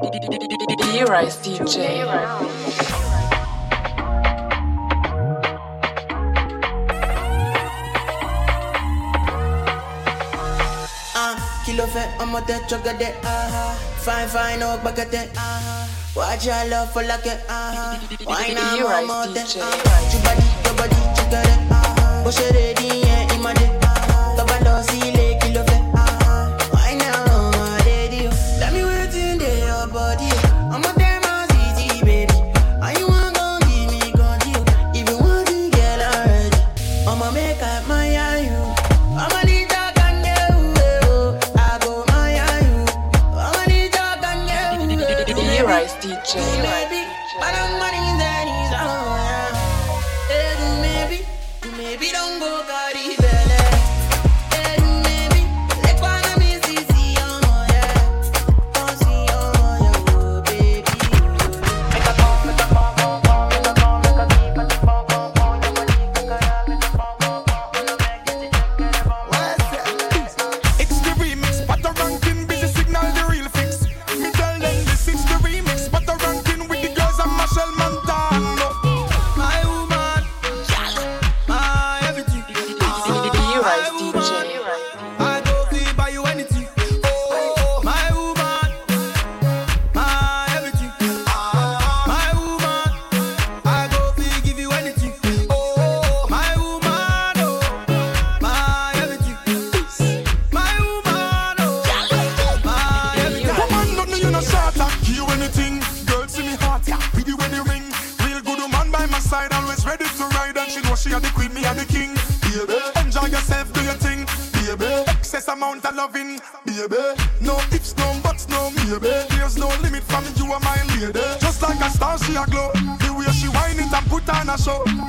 B-Rys DJ. B-Rys. kí ló fẹ́ ọmọdé jọgẹdẹ fine fine ó gbàgẹdẹ wájà lọ fọlákẹ wáyé náà mọ ọmọdé Your body, jọgẹdẹ bó ṣe lè dín yẹn. una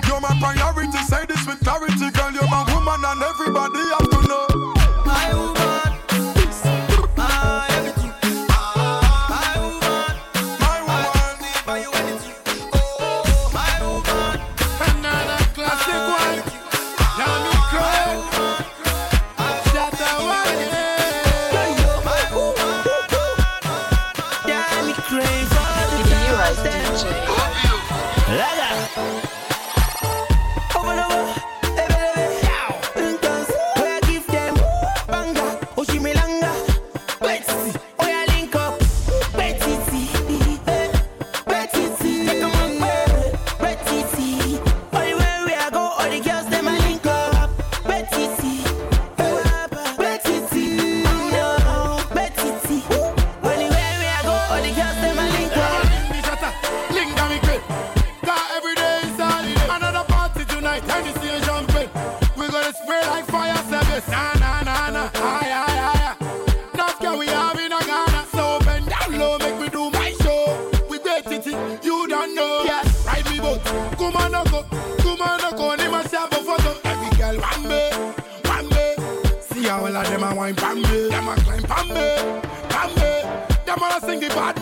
the girls a link every day is holiday. Another party tonight. We gonna spray like fire service. We a Ghana. So bend down low, make me do my show. We it, you don't know. Ride me boat. Come go. Come go. A. Every girl, one one. See how all of them wine me.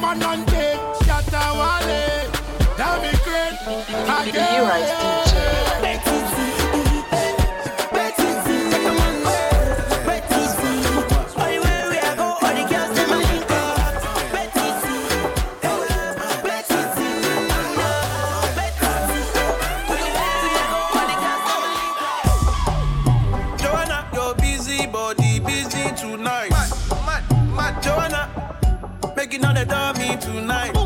man and take wallet. That'd be great. I get tonight.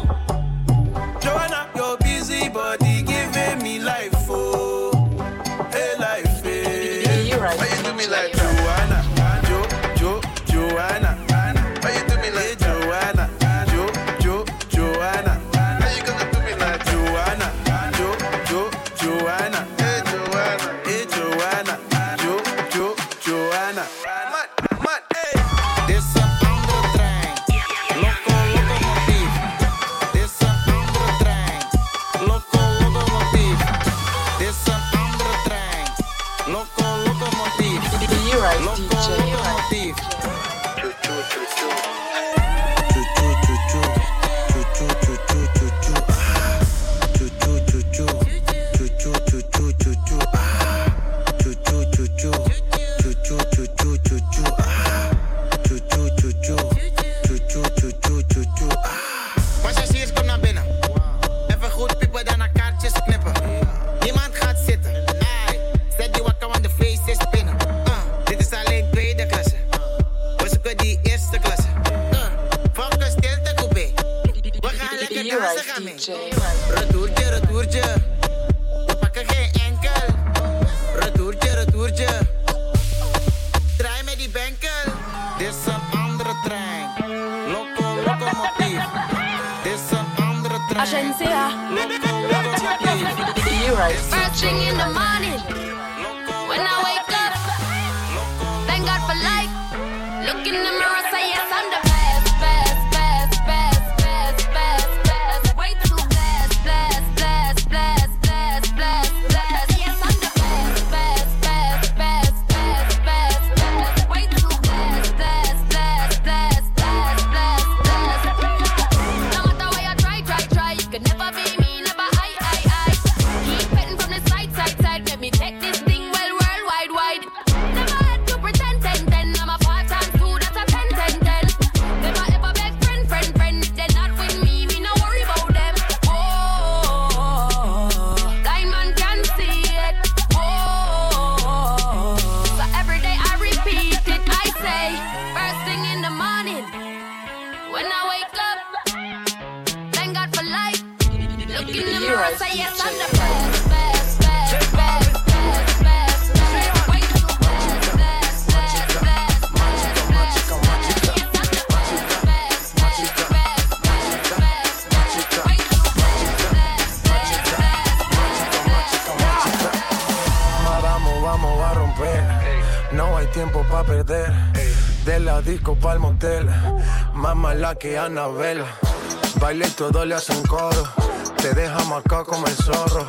Que Anabel. Baile y todo le hacen coro. Te deja marcado como el zorro.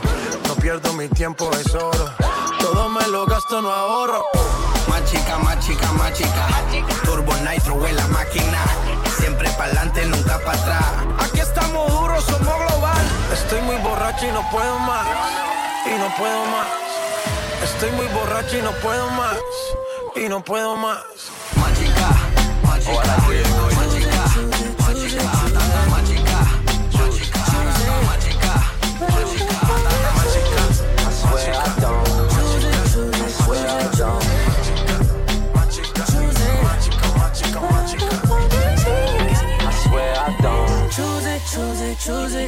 No pierdo mi tiempo, es oro. Todo me lo gasto, no ahorro. Más chica, más chica, más chica. Turbo Nitro en la máquina. Siempre pa'lante, nunca para atrás. Aquí estamos duros, somos global. Estoy muy borracho y no puedo más. Y no puedo más. Estoy muy borracho y no puedo más. Y no puedo más. Más chica, más chica. Más chica, más chica. Más chica,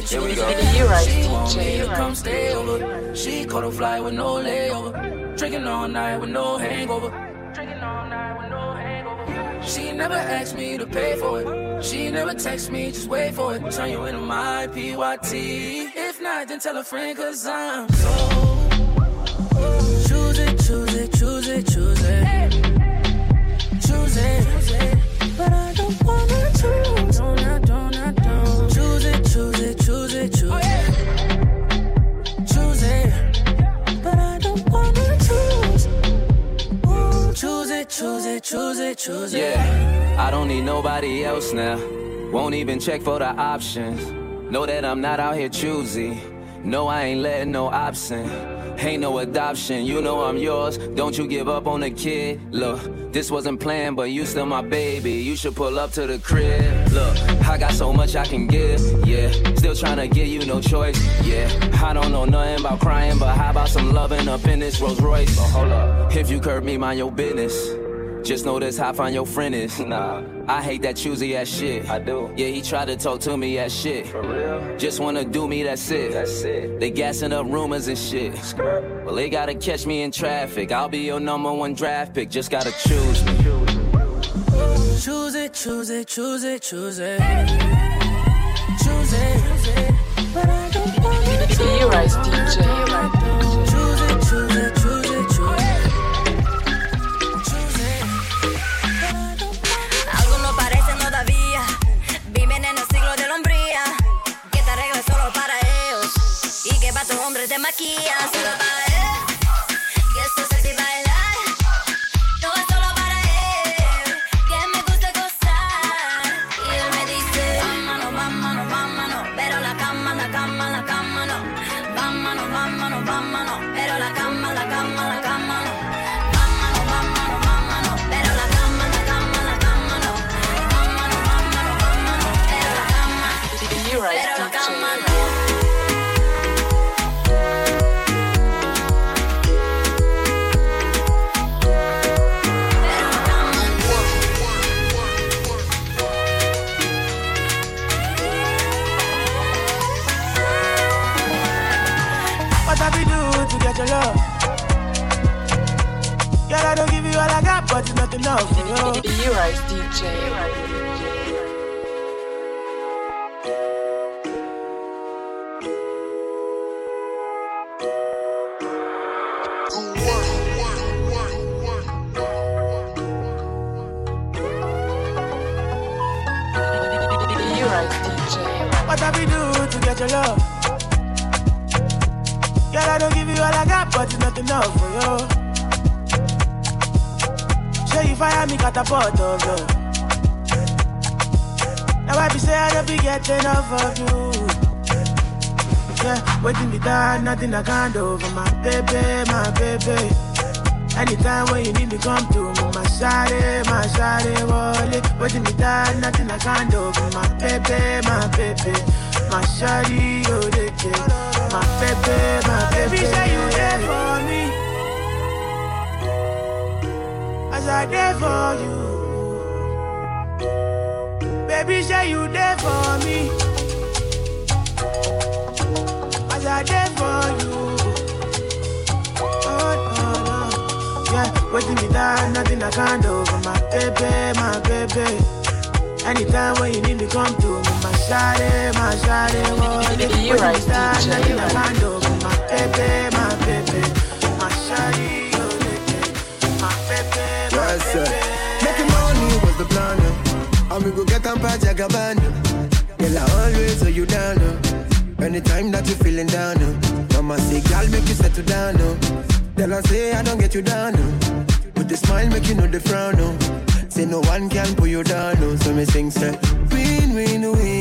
Here we go. it. You right, She want me to come stay over. She caught a flight with no layover. Drinking all night with no hangover. Drinking all night with no hangover. She never asked me to pay for it. She never text me, just wait for it. Turn you into my PYT. If not, then tell a friend, cause I'm so. Choose it, choose it. Yeah, I don't need nobody else now. Won't even check for the options. Know that I'm not out here choosy. No, I ain't letting no option. Ain't no adoption, you know I'm yours. Don't you give up on the kid. Look, this wasn't planned, but you still my baby. You should pull up to the crib. Look, I got so much I can give. Yeah, still trying to give you no choice. Yeah, I don't know nothing about crying, but how about some loving up in this Rolls Royce? Hold up. If you curb me, mind your business. Just know this how fine your friend is. Nah, I hate that choosy ass shit. I do. Yeah, he tried to talk to me as shit. For real? Just wanna do me, that's it. That's it. They gassing up rumors and shit. Well, they gotta catch me in traffic. I'll be your number one draft pick. Just gotta choose me. Choose it, choose it, choose it, choose it. Choose it. But I don't wanna choose. You DJ. What have we do to get your love? Girl, I don't give you all I got, but it's not enough for you. Show you fire me catapult of you. Now I be say I don't be getting enough of you. Yeah, waiting me down, nothing I can't do for my baby, my baby. Anytime when you need me, come to me, my shawty, my shawty, wallet. Waiting me down, nothing I can't do my oh, baby, my baby. My shawty, oh, they. My baby, my baby. say you there for me. As I there for you. Baby, say you there for me. As I there for you. Waiting me down, nothing I can't do for my baby, my baby. Anytime when you need me, come to me, my shawty, my shawty, wallet. You Waiting me right, down, DJ, nothing you I right. can't do for my baby, my baby. My shawty, oh, they my baby, my Yes, sir. baby. Making money was the plan. uh. And we go get on Paja Gabbana. Girl, I always hold you down. uh. Anytime that you feeling down. uh. Mama say, girl, make you settle down. uh. Then I say, I don't get you down. uh. With the smile, make you know the frown. uh. Say, no one can pull you down. uh. So me sing, say, win, win. Win,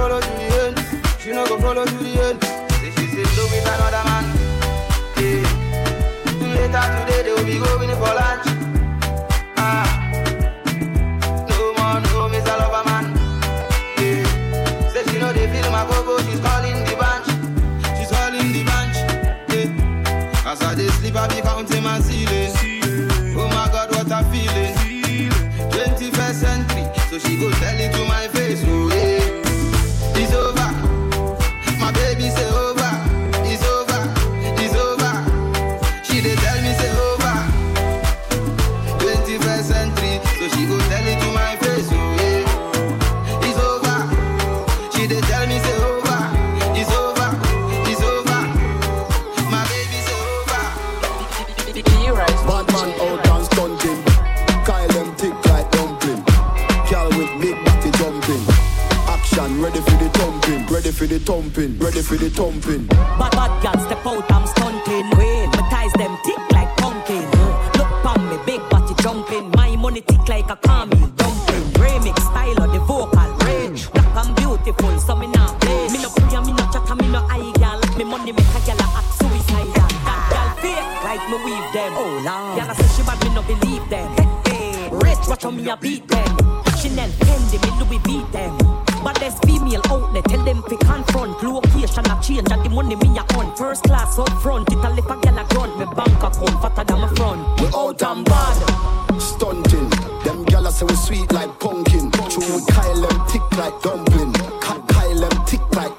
follow to the end. She no go follow to the end. Say she say love with another man. Yeah. Later today they will be going for lunch. Thumping. Ready for the thumping. Bad bad girl step out, I'm stunting. Wait, my ties them tick like pumpkin. Oh, look pon me, big body jumping. My money tick like a camel dumpling. Remix style of the vocal range. Black and beautiful, so me not play. Me no pray, me no chat, me no eye girl. Me money make a girl a act suicidal. Girl fake like me weave them. Oh lord, girl I say she bad, me no believe them. Hey, hey. Rich, watch how me a beat them. Fi Location a change and the money me a on First class up front, it a lip a gal a grunt Me bank account fatter than my front We out and bad. Stunting. Them gyal say we sweet like pumpkin. True Kyle them thick like dumpling. Kyle them thick like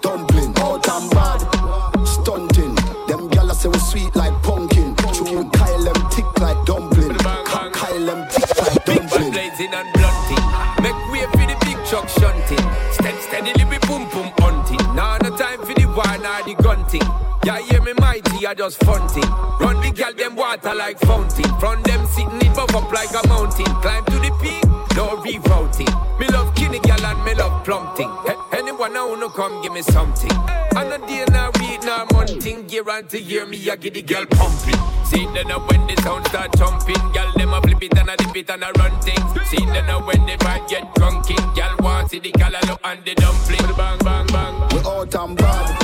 hear me mighty, I just funting. Run the gal them water like fountain. From them sitting it buff up like a mountain. Climb to the peak, no rerouting. Me love kinny gal and me love plumping. He- anyone I wanna come give me something. And a day now week now monthing. Guarantee hear me, I get the girl pumping. See then now when the sound start jumping, gal them a flip it and a dip it and a run things. See then now when the vibe get drunking, gal want see the gal look and the dumpling. Bang bang bang. We all and bad,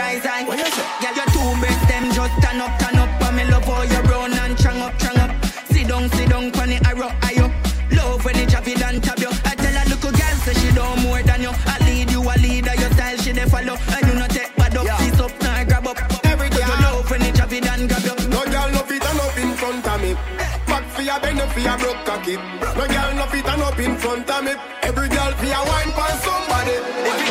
rise high. Girl your two breasts them just turn up, turn up, and me love how you brown and strong up, strong up. Sit down, sit down, the arrow, high up. Love when it it and tap you. I tell a little girl say she don't more than you. I lead you, I lead her, your style she dey follow, and you not take bad up, this up, now grab up. Every girl. love when it it and grab you. No girl no fit and up in front of me. Back for your bend for your broke cocky. No girl no fit and up in front of me. Every girl for your wine for somebody.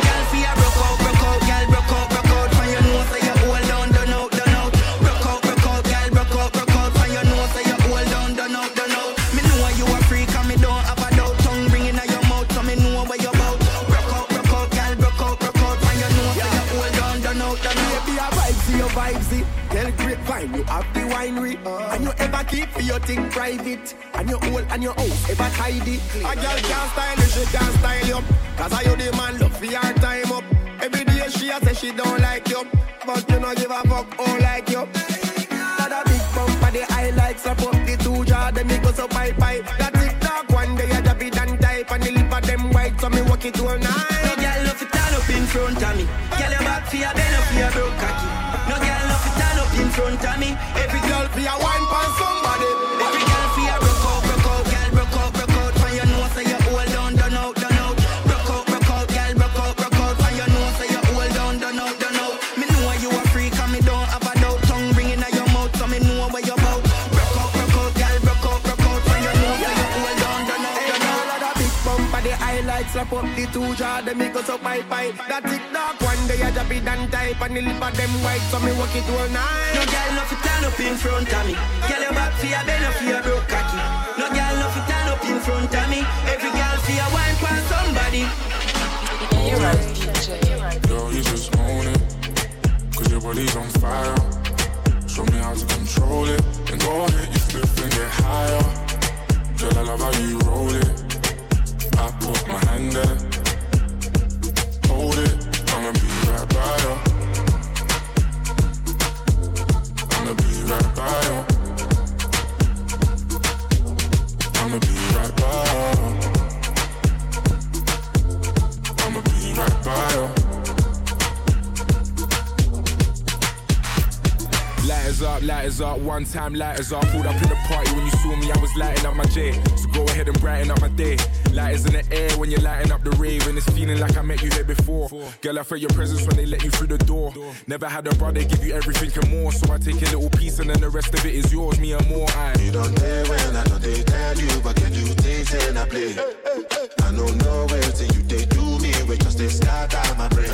Keep your thing private. And your whole and your house ever tidy. A girl can't style you, she can't style you. Cause I you the man, love for your time up. Every day she a say she don't like you. But you no give a fuck, all like you. Got a big bump for the highlights, up up the two jaw, them it go so bye bye. That TikTok one day I drop it and type, and the lip of them white, so me walk it all night. No night. girl love to turn up in front of me. Girl your back for your belly for your broke cocky. No girl love to turn up in front of me. Every Girl, slap up the two jaw, them it go so bye bye. That TikTok one day I drop it and type, and the lip of them white, so me walk it all No night. girl no fi turn up in front of me. Girl your back fi a belly fi a broke cocky. No girl no fi turn up in front of me. Every girl fi a wine for somebody. Hero DJ. Girl, you just own it. Cause your body's on fire. Show me how to control it. And go ahead, you flip and get higher. Girl, I love how you roll it. I put my hand there. Hold it. I'ma be right by you. I'ma be right by you. I'ma be right by you. I'ma be right by you. Lighters up, lighters up, one time lighters up. Pulled up in the party when you saw me, I was lighting up my J. So go ahead and brighten up my day. Lighters in the air when you're lighting up the rave, and it's feeling like I met you here before. Girl, I felt your presence when they let you through the door. Never had a brother give you everything and more, so I take a little piece and then the rest of it is yours, me and more. I. You don't care when I know they tell you, but can you things and I play? I know no way till you they do me, we just they scatter my brain.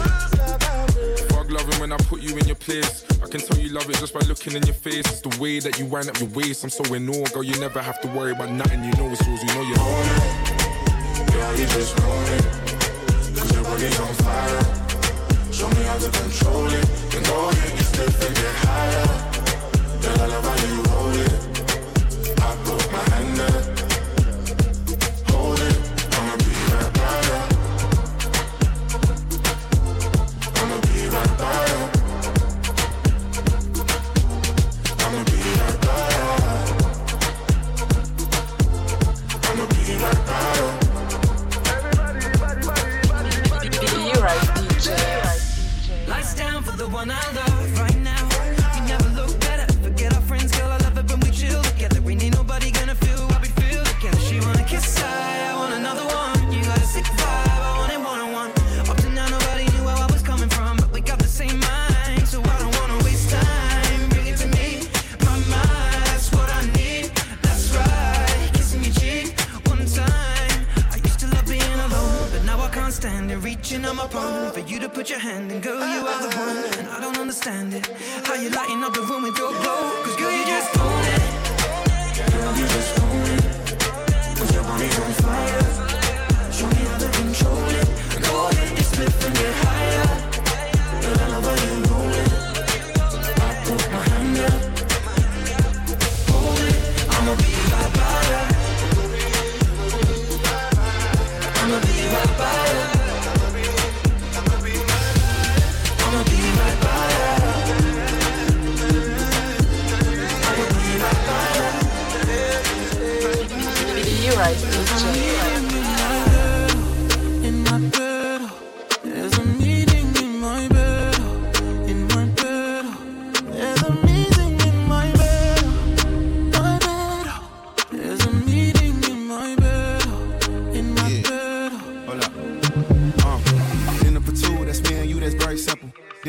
Fuck loving when I put you in your place. I can tell you love it just by looking in your face. It's the way that you wind up your waist. I'm so in awe, girl. You never have to worry about nothing. You know it's yours. You know you're. it. Girl, you just own it. Cause your body's on fire. Show me how to control it. Then go ahead, you slip and get higher. Girl, I love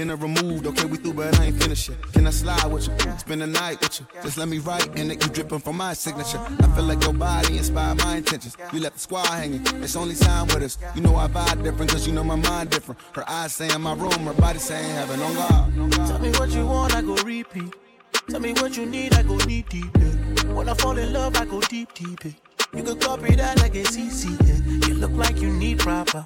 Dinner removed, okay, we through, but I ain't finished yet. Can I slide with you? Spend the night with you. Just let me write and it keep dripping from my signature. I feel like your body inspired my intentions. You left the squad hanging, it's only time with us. You know I vibe different, cause you know my mind different. Her eyes saying my room, her body saying heaven on God. Tell me what you want, I go repeat. Tell me what you need, I go deep, deep. Yeah. When I fall in love, I go deep, deep. Yeah. You could copy that like a CC. Yeah. You look like you need proper.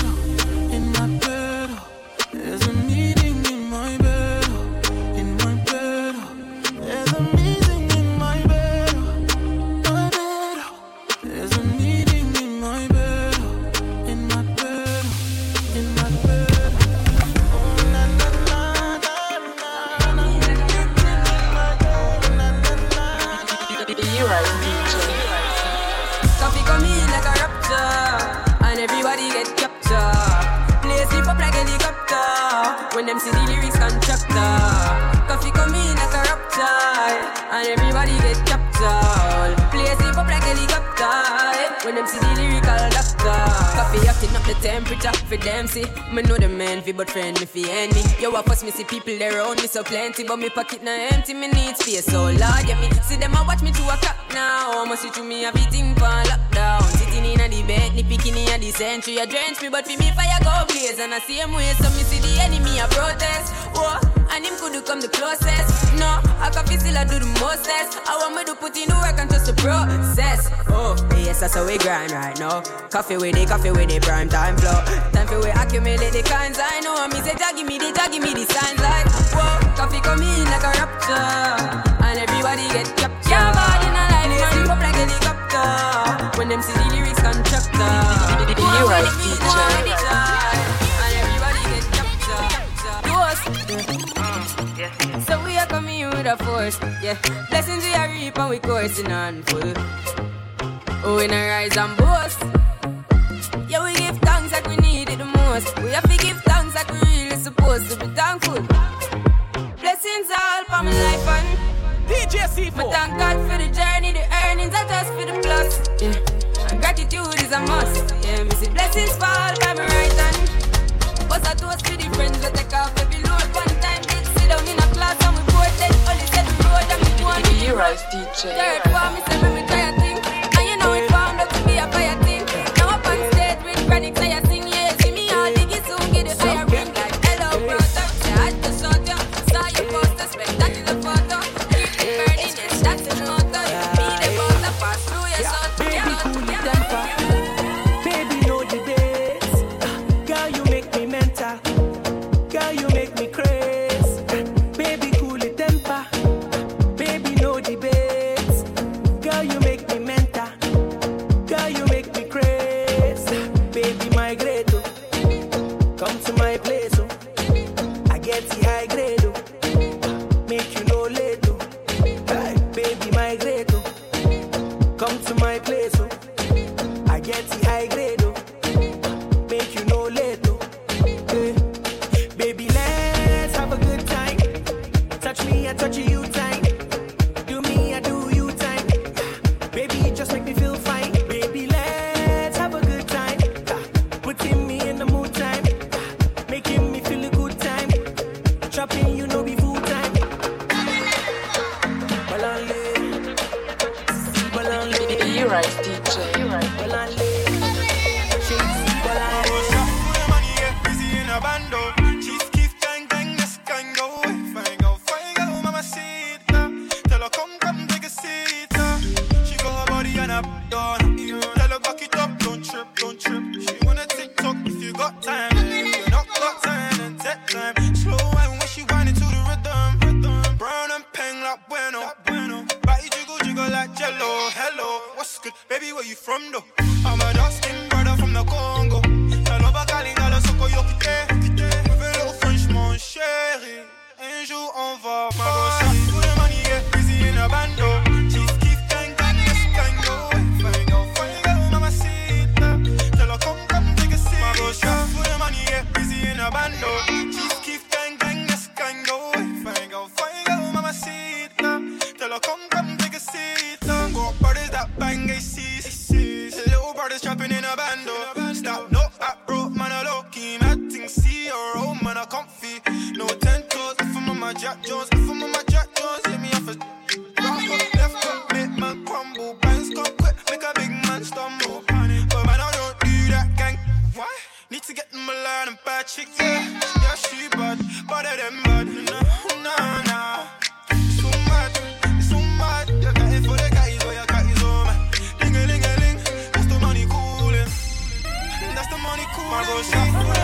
Coffee come in like a rapture, and everybody get captured. Play sleep up like helicopter when them like a rapture, and everybody get captured. Play up like helicopter when them see the lyrical Coffee acting up the temperature for them see. Me know the man fi but friend me fi enemy. Yo, I first me see people around me so plenty, but me pocket now empty. Me need space so Lord, yeah me see them a watch me to a clock now. Must see through me everything for lockdown. Sitting in a the bed, ni picking in a the century. A drench me, but for me fire go blaze and I see him way. So me see the enemy a protest. Whoa, and him could come the closest. No, I can feel still I do the mostest. I want me to put in the work and just the process. Oh, yes, that's how we grind right now. Coffee with the coffee with the prime time flow. Time for we accumulate the kinds I know. Me say, give me the, give me the signs like, whoa, coffee come in like a rapture. And everybody get captured. Yeah, body in a life, man, up like a helicopter. When them see the lyrics constructor. Be right, DJ. And everybody get captured. To. So we are coming with a force, yeah. Blessings we are reap and we coursing on full. Oh, we not rise and boast. All my life and DJ C4. But thank God for the journey, the earnings are just for the plus. Yeah. And gratitude is a must. Yeah, me see blessings fall by my right hand. But I toast to the friends we take off every load one time. Did sit down in a class and we both then only set the road and we go on Be right, DJ. Third for me say Hey.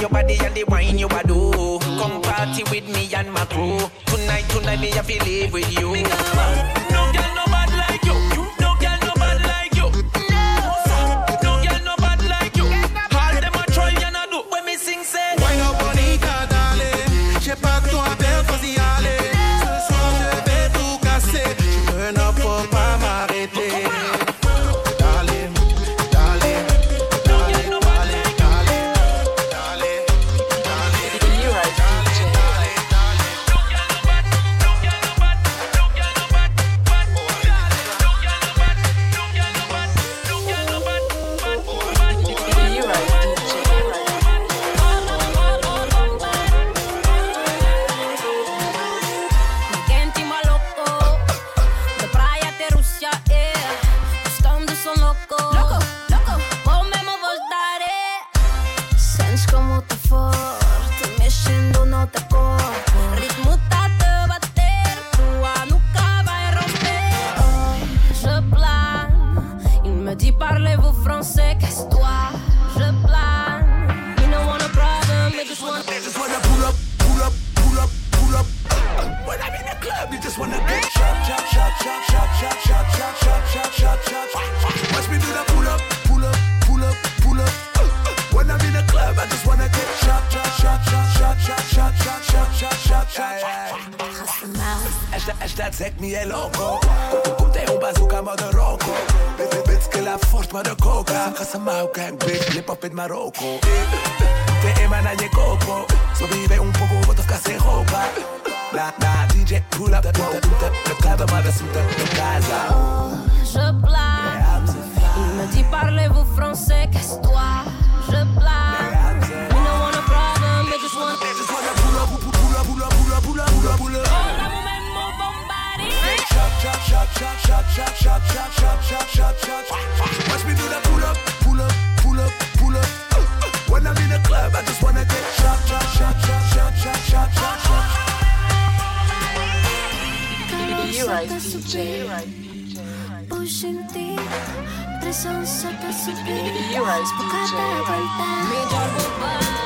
your body and the wine you a do. Come party with me and my crew. Tonight, tonight me have to live with you. Zeg mi loco Contei um bazooka la coca Marocco coco un poco que DJ pull up casa Je blague Il me dit parlez-vous français Casse-toi Je blague boule. Watch me do that pull up, pull up, pull up, pull up. When I'm in a club, I just wanna get shot, shot, shot, shot, shot, shot, shot, shot. You right, DJ. You right, DJ. Pushing deep, pressão saca subir. You right, DJ. Cada volta. Me dá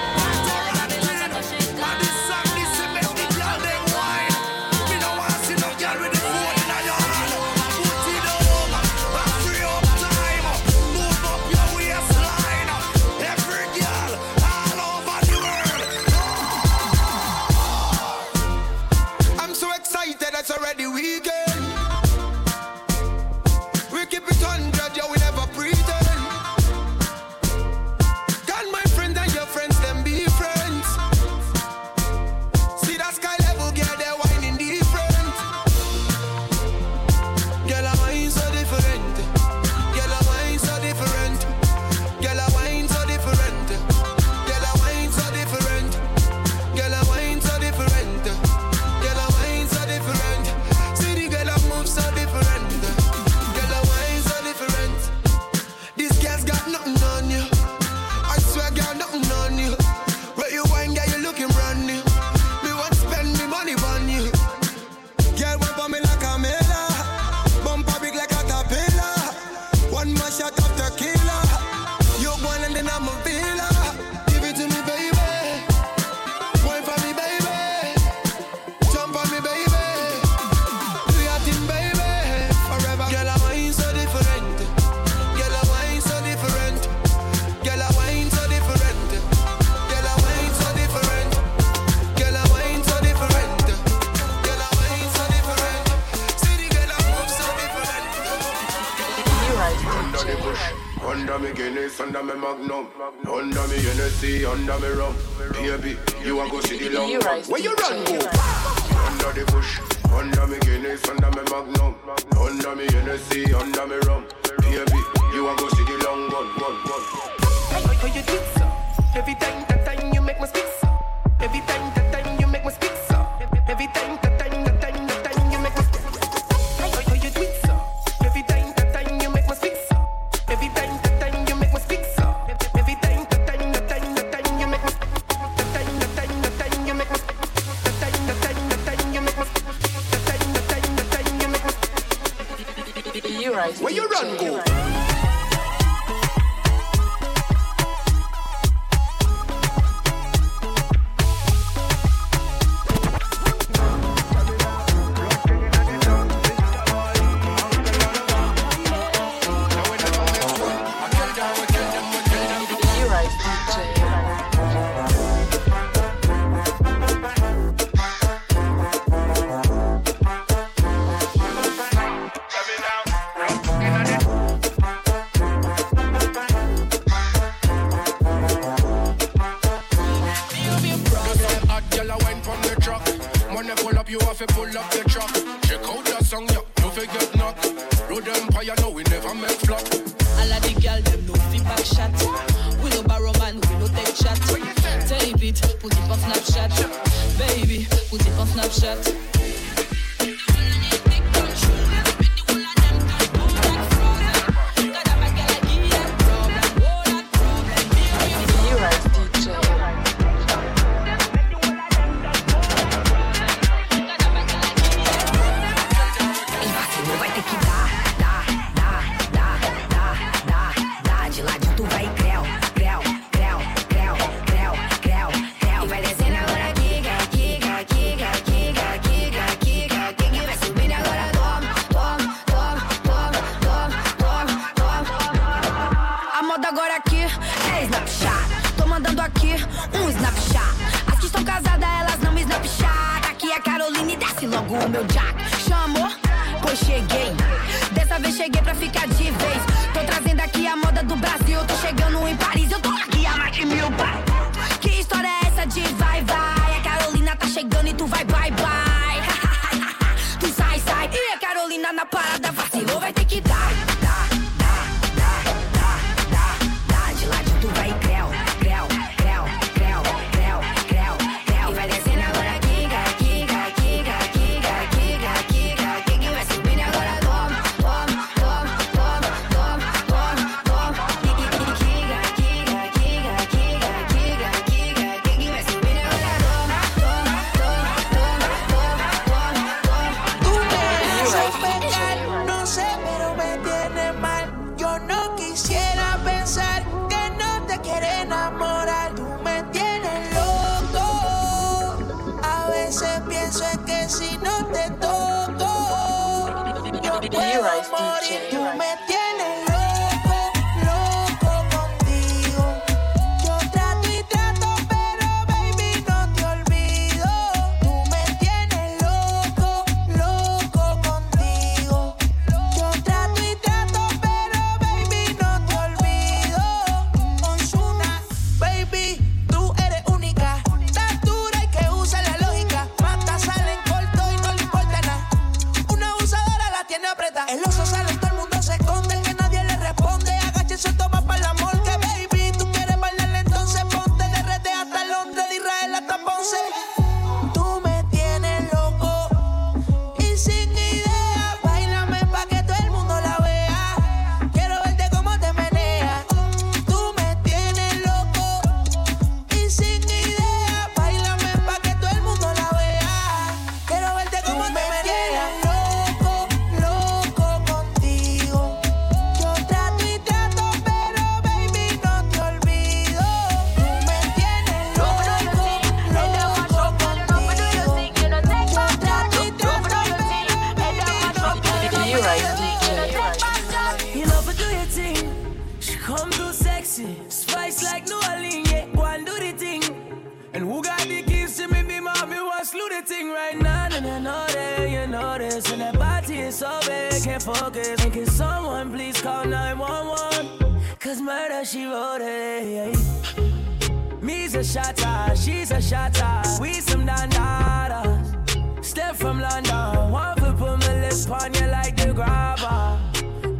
Me's a shotter, she's a shotter. We some dandadas. Step from London, one foot put my lips on you like the grabber.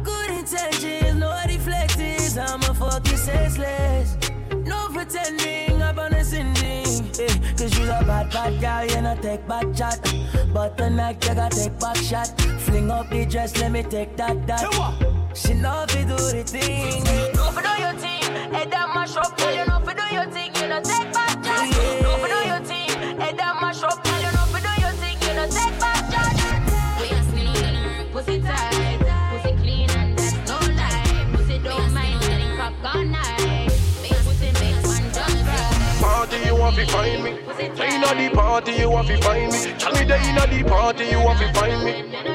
Good intentions, no deflectors. I'm a fucking senseless. No pretending, I'm on a sending. Eh, Cause you're a bad, bad girl, you know, take back chat. But tonight, you gotta take back shot. Fling up the dress, let me take that, that. She know fi do the thing. No for do your thing, head that mash up. Girl, you know for do your thing, you know take back charge. No for do your thing, head that mash up. Girl, you know for do your thing, you know take back charge. We are skin on her, pussy tight, want to find me. Inna the party you want to find me. Tell me there inna the party you want to find me.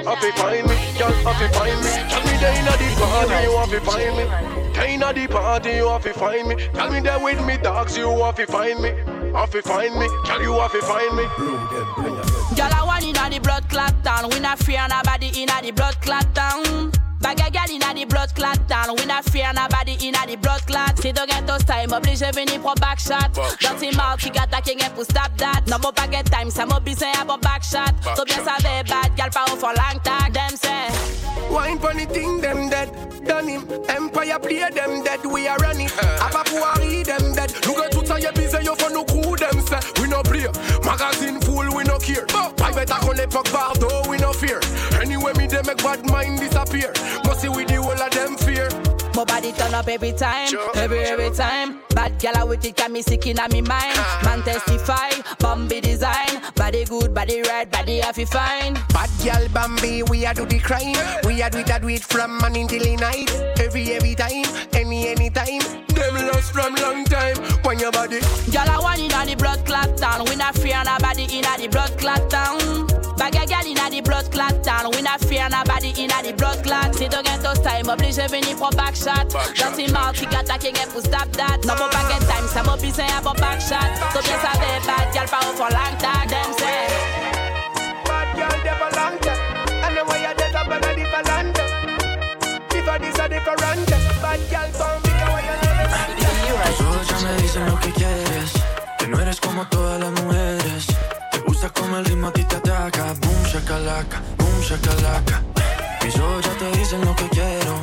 Have to find me, girl, have to find me. Tell me there inna the party you want to find me. There inna the party you want to find me. Tell me there with me dogs you want to find me. Have to find me, girl, you have to find me. Girl, I want inna the blood clot town. We not fear nobody inna the blood clot town. Bag girl inna the blood clot town. We not fear nobody inna the blood clot. Si tu get those time, oblige venir pour back shot. Dirty mouth, qui attaque rien pour stop that. No more pas get time, ça m'a besoin à back shot. So bien savait bad, girl, pas for long tag. Them say. Wine funny thing, them dead. Done him. Empire play them dead. We are running. Eh. Apa pouari them dead. Look at tout ça, y'a busy, yo for no coup them say. We no play. Magazine full, we no care. Private account l'époque Bardo, we no fear. Anyway, me they make bad mind disappear. Must see with the whole of them My body turn up every time, every every time. Bad gal with it got me sick in me mind. Man testify, Bambi design. Body good, body right, body happy fine. Bad girl Bambi, we a do the crime. We a do it, a do it from morning till the night. Every every time, any any time. Them lost from long time. When your body. Girl, I want inna the blood clot town. We not fear nobody inna the blood clot town. Bag gal inna the blood clot town. We not fear nobody inna the blood clot. Si to get those time, oblige venir pour back shot. Just in mouth, kick attack again pour stop that. No more back time, ça m'a à bon back shot. So bien savez, bad gal pas au long tag. Them say. Bad gal never long tag. And the way I dead up and I live a land. If I this a different, bad gal don't be away. Tú ya me dices lo que quieres, que no eres como todas las mujeres. Gusta como el ritmo a ti te ataca. Boom, shakalaka, boom, shakalaka. Mis ojos ya te dicen lo que quiero.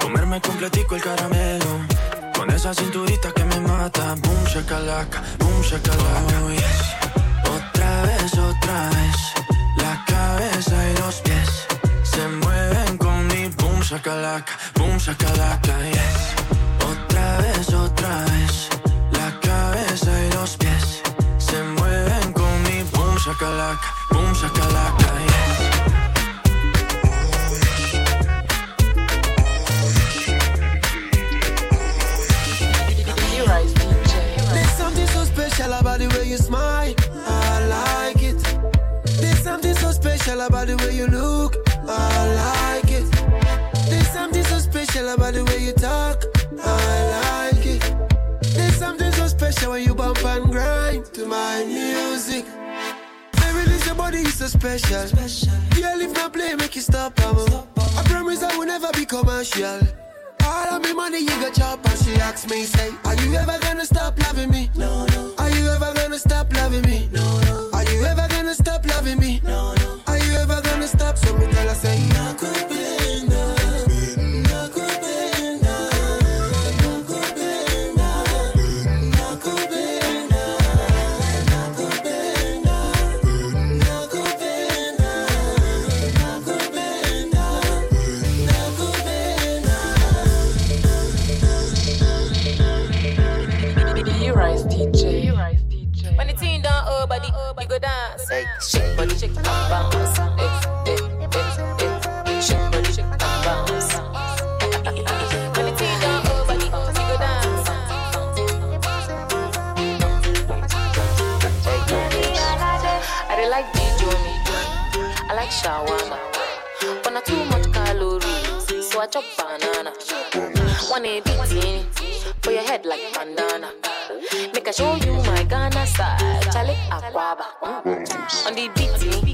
Comerme completico el caramelo. Con esa cinturita que me mata. Boom, shakalaka, boom, shakalaka. Oh, yes. Otra vez, otra vez. La cabeza y los pies se mueven con mi boom, shakalaka, boom, shakalaka, yes. Otra vez, otra vez. Shakalaka, boom, shakalaka, yes. So special. Girl, if not play, make you stop. I promise I will never be commercial. All of me money you got chop and she asks me, say, Are you ever gonna stop loving me? No, no. I chop banana. One bit for your head like bandana. Make I show you my Ghana style. Charlie Aquaba. Mm. On the beat,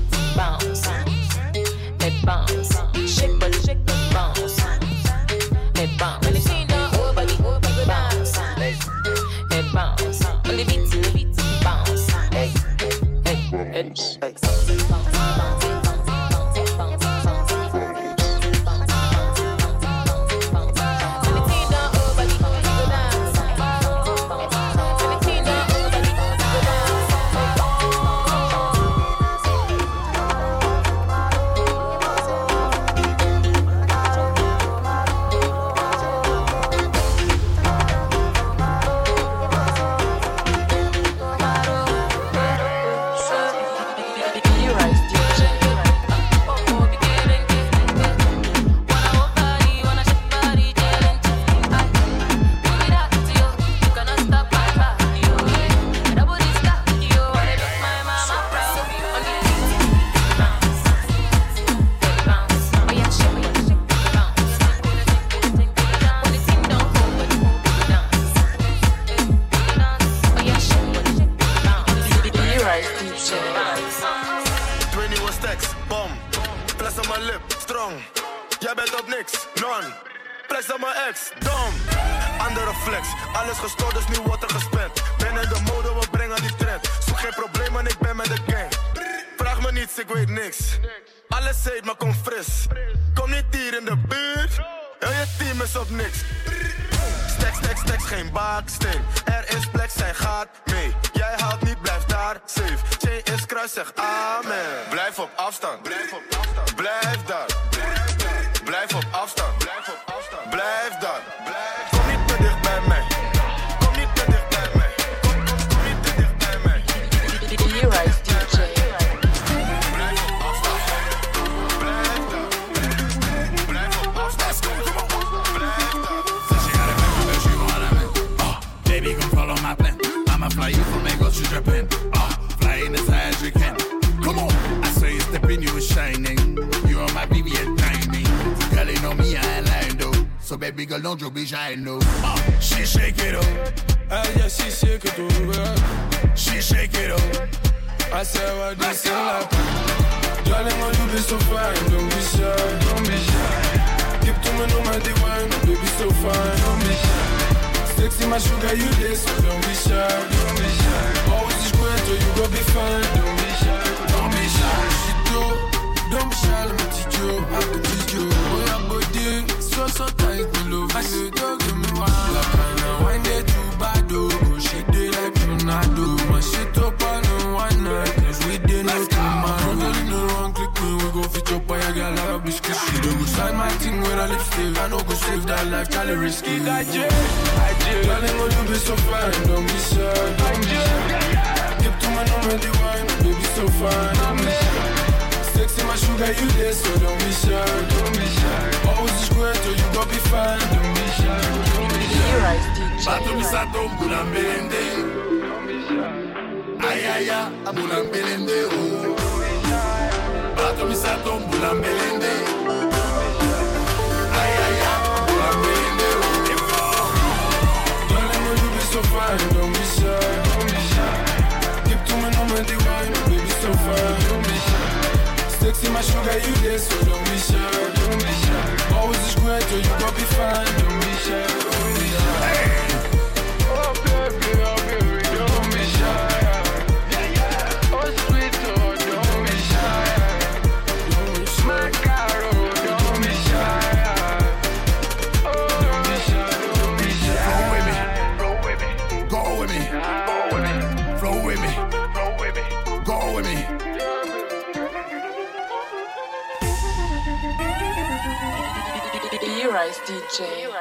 Alles gestort, dus nu wordt er gespend. Ben in de mode, we brengen die trend. Zoek geen probleem, en ik ben met de gang. Vraag me niets, ik weet niks. Alles heet, maar kom fris. Kom niet hier in de buurt. Heel je team is op niks. Stacks, stacks, stacks, geen baaksteen. Er is plek, zij gaat mee. Jij haalt niet, blijf daar safe. Chain is kruis, zeg amen. Blijf op afstand. Blijf op afstand. Blijf daar. Blijf op afstand. I'ma fly you from Lagos to Japan. Ah, flying as high as we can. Come on, I say you step in, you is shining. You are my baby and timing. Girl, you know me, I ain't lying though. So baby girl, don't you be shy, no. Ah, she shake it up. Ah, yeah, she shake it over. She shake it up. I said, what this is like. Darling, oh, you be so fine, don't be shy, don't be shy. Give to me no my divine, baby, so fine, don't be shy. Sexy, my sugar, you this, don't be shy. Don't be shy. Always is great, or you gon' be fine. Don't be shy. Don't be shy. She do. Don't be shy, let me teach you. I can teach you. Oh, yeah, body. So, so tight, me love I see, don't give me one. Like, kind of wine, they too bad, oh. With. I know go save that life, Charlie risky. I do, I do. Darling, oh, you be so fine. Don't be shy, don't be. Give to my number, the wine. Baby, so fine. Shy. Sexy, my sugar, you there, so don't be shy, don't be shy. Always is or you gon' be fine. Don't be shy, don't be shy. Bato misato mbula mbelende Ayaya mbula mbelende oh. Bato misato mbula mbelende so fine, don't be shy, don't be shy. Give to number, the wine. Baby, so fine, don't be shy. Sexy, my sugar, you there, so don't be shy, don't be shy. Always is great, or you gon' be fine. Don't be shy, don't be shy. DJ.